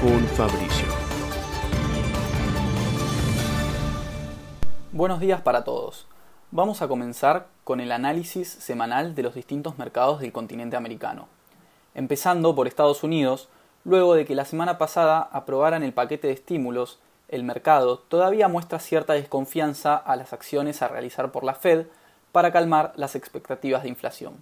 con Fabricio. Buenos días para todos. Vamos a comenzar con el análisis semanal de los distintos mercados del continente americano. Empezando por Estados Unidos, luego de que la semana pasada aprobaran el paquete de estímulos, el mercado todavía muestra cierta desconfianza a las acciones a realizar por la Fed para calmar las expectativas de inflación.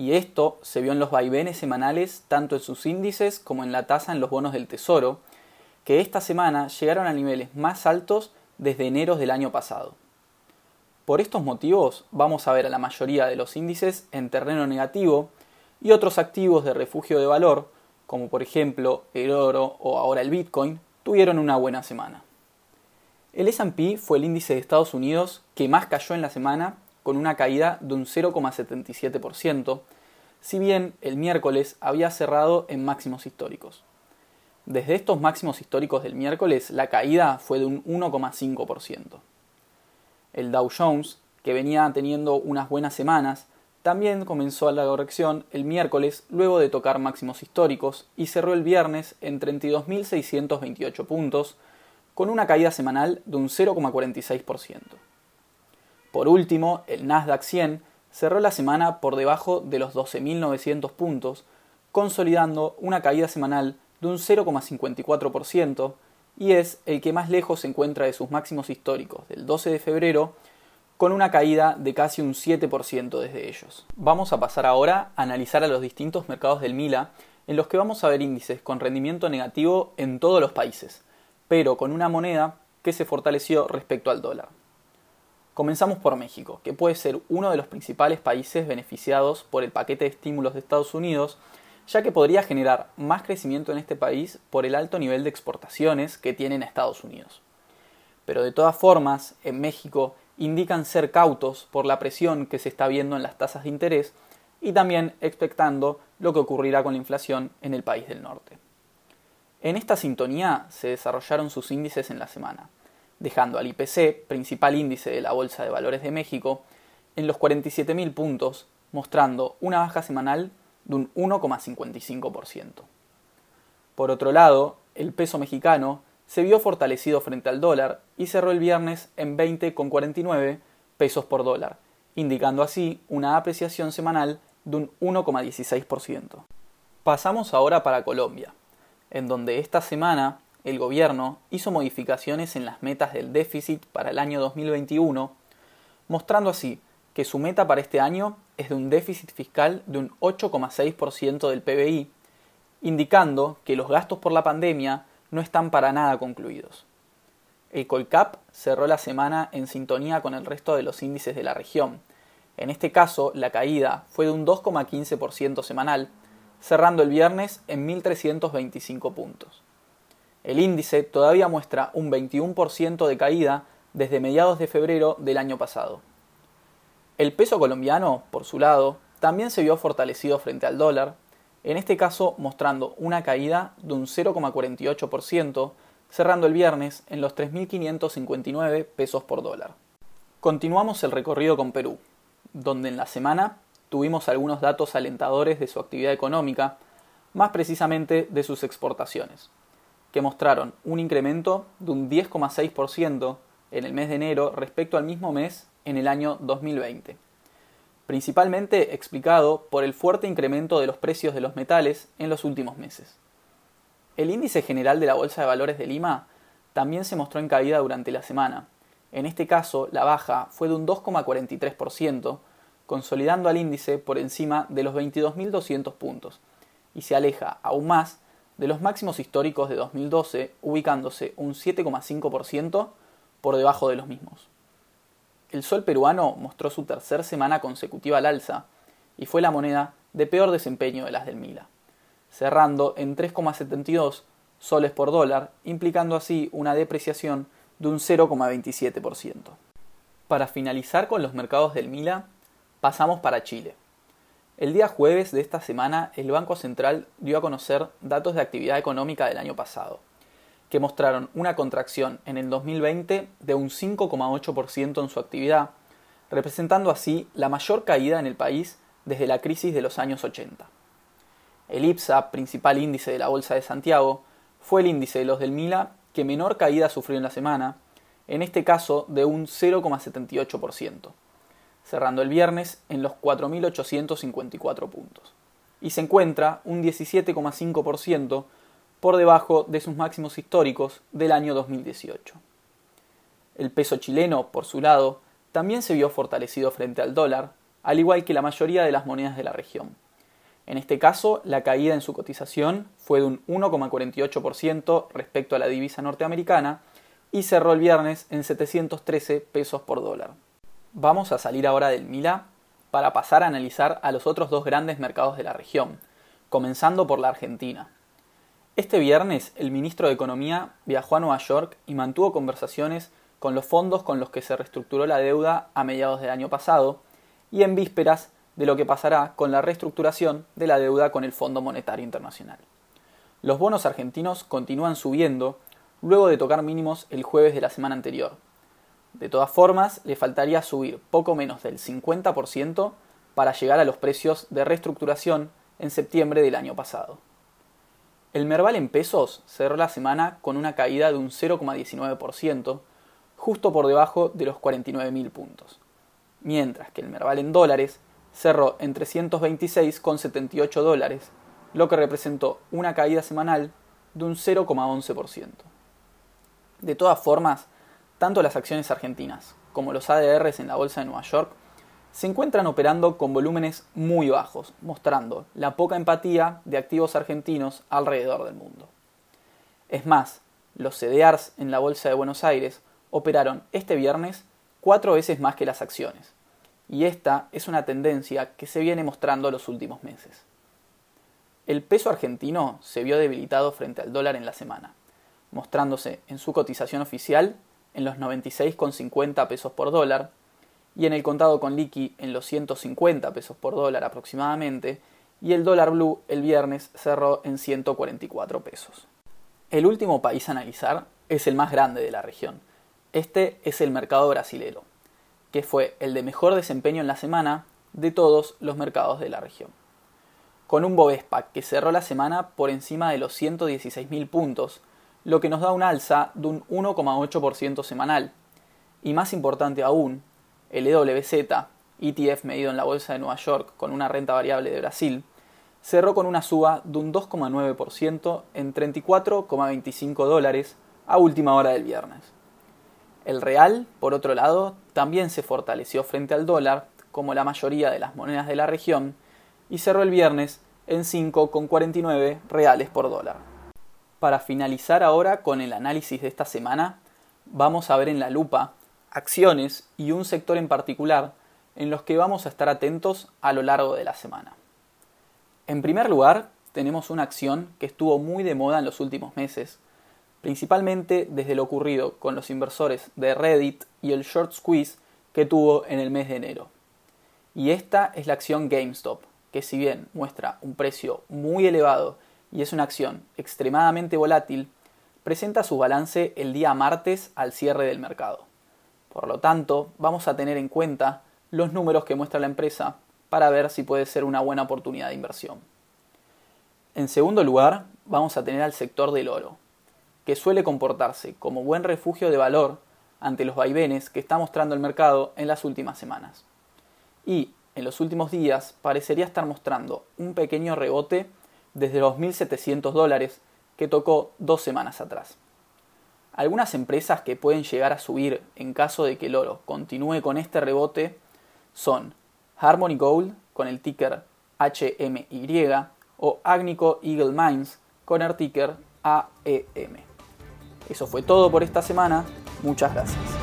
Y esto se vio en los vaivenes semanales tanto en sus índices como en la tasa en los bonos del Tesoro, que esta semana llegaron a niveles más altos desde enero del año pasado. Por estos motivos vamos a ver a la mayoría de los índices en terreno negativo y otros activos de refugio de valor, como por ejemplo el oro o ahora el Bitcoin, tuvieron una buena semana. El SP fue el índice de Estados Unidos que más cayó en la semana con una caída de un 0,77%, si bien el miércoles había cerrado en máximos históricos. Desde estos máximos históricos del miércoles, la caída fue de un 1,5%. El Dow Jones, que venía teniendo unas buenas semanas, también comenzó la corrección el miércoles luego de tocar máximos históricos y cerró el viernes en 32.628 puntos, con una caída semanal de un 0,46%. Por último, el Nasdaq 100 cerró la semana por debajo de los 12.900 puntos, consolidando una caída semanal de un 0,54% y es el que más lejos se encuentra de sus máximos históricos del 12 de febrero, con una caída de casi un 7% desde ellos. Vamos a pasar ahora a analizar a los distintos mercados del MILA, en los que vamos a ver índices con rendimiento negativo en todos los países, pero con una moneda que se fortaleció respecto al dólar. Comenzamos por México, que puede ser uno de los principales países beneficiados por el paquete de estímulos de Estados Unidos, ya que podría generar más crecimiento en este país por el alto nivel de exportaciones que tienen a Estados Unidos. Pero de todas formas, en México indican ser cautos por la presión que se está viendo en las tasas de interés y también expectando lo que ocurrirá con la inflación en el país del norte. En esta sintonía se desarrollaron sus índices en la semana dejando al IPC, principal índice de la Bolsa de Valores de México, en los 47.000 puntos, mostrando una baja semanal de un 1,55%. Por otro lado, el peso mexicano se vio fortalecido frente al dólar y cerró el viernes en 20,49 pesos por dólar, indicando así una apreciación semanal de un 1,16%. Pasamos ahora para Colombia, en donde esta semana el gobierno hizo modificaciones en las metas del déficit para el año 2021, mostrando así que su meta para este año es de un déficit fiscal de un 8,6% del PBI, indicando que los gastos por la pandemia no están para nada concluidos. El Colcap cerró la semana en sintonía con el resto de los índices de la región. En este caso, la caída fue de un 2,15% semanal, cerrando el viernes en 1.325 puntos. El índice todavía muestra un 21% de caída desde mediados de febrero del año pasado. El peso colombiano, por su lado, también se vio fortalecido frente al dólar, en este caso mostrando una caída de un 0,48%, cerrando el viernes en los 3.559 pesos por dólar. Continuamos el recorrido con Perú, donde en la semana tuvimos algunos datos alentadores de su actividad económica, más precisamente de sus exportaciones que mostraron un incremento de un 10,6% en el mes de enero respecto al mismo mes en el año 2020, principalmente explicado por el fuerte incremento de los precios de los metales en los últimos meses. El índice general de la Bolsa de Valores de Lima también se mostró en caída durante la semana. En este caso, la baja fue de un 2,43%, consolidando al índice por encima de los 22.200 puntos, y se aleja aún más de los máximos históricos de 2012, ubicándose un 7,5% por debajo de los mismos. El sol peruano mostró su tercer semana consecutiva al alza y fue la moneda de peor desempeño de las del Mila, cerrando en 3,72 soles por dólar, implicando así una depreciación de un 0,27%. Para finalizar con los mercados del Mila, pasamos para Chile. El día jueves de esta semana, el Banco Central dio a conocer datos de actividad económica del año pasado, que mostraron una contracción en el 2020 de un 5,8% en su actividad, representando así la mayor caída en el país desde la crisis de los años 80. El IPSA, principal índice de la Bolsa de Santiago, fue el índice de los del Mila que menor caída sufrió en la semana, en este caso de un 0,78% cerrando el viernes en los 4.854 puntos, y se encuentra un 17,5% por debajo de sus máximos históricos del año 2018. El peso chileno, por su lado, también se vio fortalecido frente al dólar, al igual que la mayoría de las monedas de la región. En este caso, la caída en su cotización fue de un 1,48% respecto a la divisa norteamericana y cerró el viernes en 713 pesos por dólar. Vamos a salir ahora del Mila para pasar a analizar a los otros dos grandes mercados de la región, comenzando por la Argentina. Este viernes el ministro de Economía viajó a Nueva York y mantuvo conversaciones con los fondos con los que se reestructuró la deuda a mediados del año pasado y en vísperas de lo que pasará con la reestructuración de la deuda con el Fondo Monetario Internacional. Los bonos argentinos continúan subiendo luego de tocar mínimos el jueves de la semana anterior, de todas formas, le faltaría subir poco menos del 50% para llegar a los precios de reestructuración en septiembre del año pasado. El Merval en pesos cerró la semana con una caída de un 0,19%, justo por debajo de los 49.000 puntos, mientras que el Merval en dólares cerró en 326,78 dólares, lo que representó una caída semanal de un 0,11%. De todas formas, tanto las acciones argentinas como los ADRs en la Bolsa de Nueva York se encuentran operando con volúmenes muy bajos, mostrando la poca empatía de activos argentinos alrededor del mundo. Es más, los CDRs en la Bolsa de Buenos Aires operaron este viernes cuatro veces más que las acciones, y esta es una tendencia que se viene mostrando los últimos meses. El peso argentino se vio debilitado frente al dólar en la semana, mostrándose en su cotización oficial en los 96,50 pesos por dólar y en el contado con liqui en los 150 pesos por dólar aproximadamente y el dólar blue el viernes cerró en 144 pesos. El último país a analizar es el más grande de la región. Este es el mercado brasilero, que fue el de mejor desempeño en la semana de todos los mercados de la región. Con un Bovespa que cerró la semana por encima de los 116.000 puntos, lo que nos da un alza de un 1,8% semanal. Y más importante aún, el EWZ, ETF medido en la Bolsa de Nueva York con una renta variable de Brasil, cerró con una suba de un 2,9% en 34,25 dólares a última hora del viernes. El real, por otro lado, también se fortaleció frente al dólar, como la mayoría de las monedas de la región, y cerró el viernes en 5,49 reales por dólar. Para finalizar ahora con el análisis de esta semana, vamos a ver en la lupa acciones y un sector en particular en los que vamos a estar atentos a lo largo de la semana. En primer lugar, tenemos una acción que estuvo muy de moda en los últimos meses, principalmente desde lo ocurrido con los inversores de Reddit y el short squeeze que tuvo en el mes de enero. Y esta es la acción GameStop, que si bien muestra un precio muy elevado y es una acción extremadamente volátil, presenta su balance el día martes al cierre del mercado. Por lo tanto, vamos a tener en cuenta los números que muestra la empresa para ver si puede ser una buena oportunidad de inversión. En segundo lugar, vamos a tener al sector del oro, que suele comportarse como buen refugio de valor ante los vaivenes que está mostrando el mercado en las últimas semanas. Y en los últimos días parecería estar mostrando un pequeño rebote desde los 1.700 dólares que tocó dos semanas atrás. Algunas empresas que pueden llegar a subir en caso de que el oro continúe con este rebote son Harmony Gold con el ticker HMY o Agnico Eagle Mines con el ticker AEM. Eso fue todo por esta semana. Muchas gracias.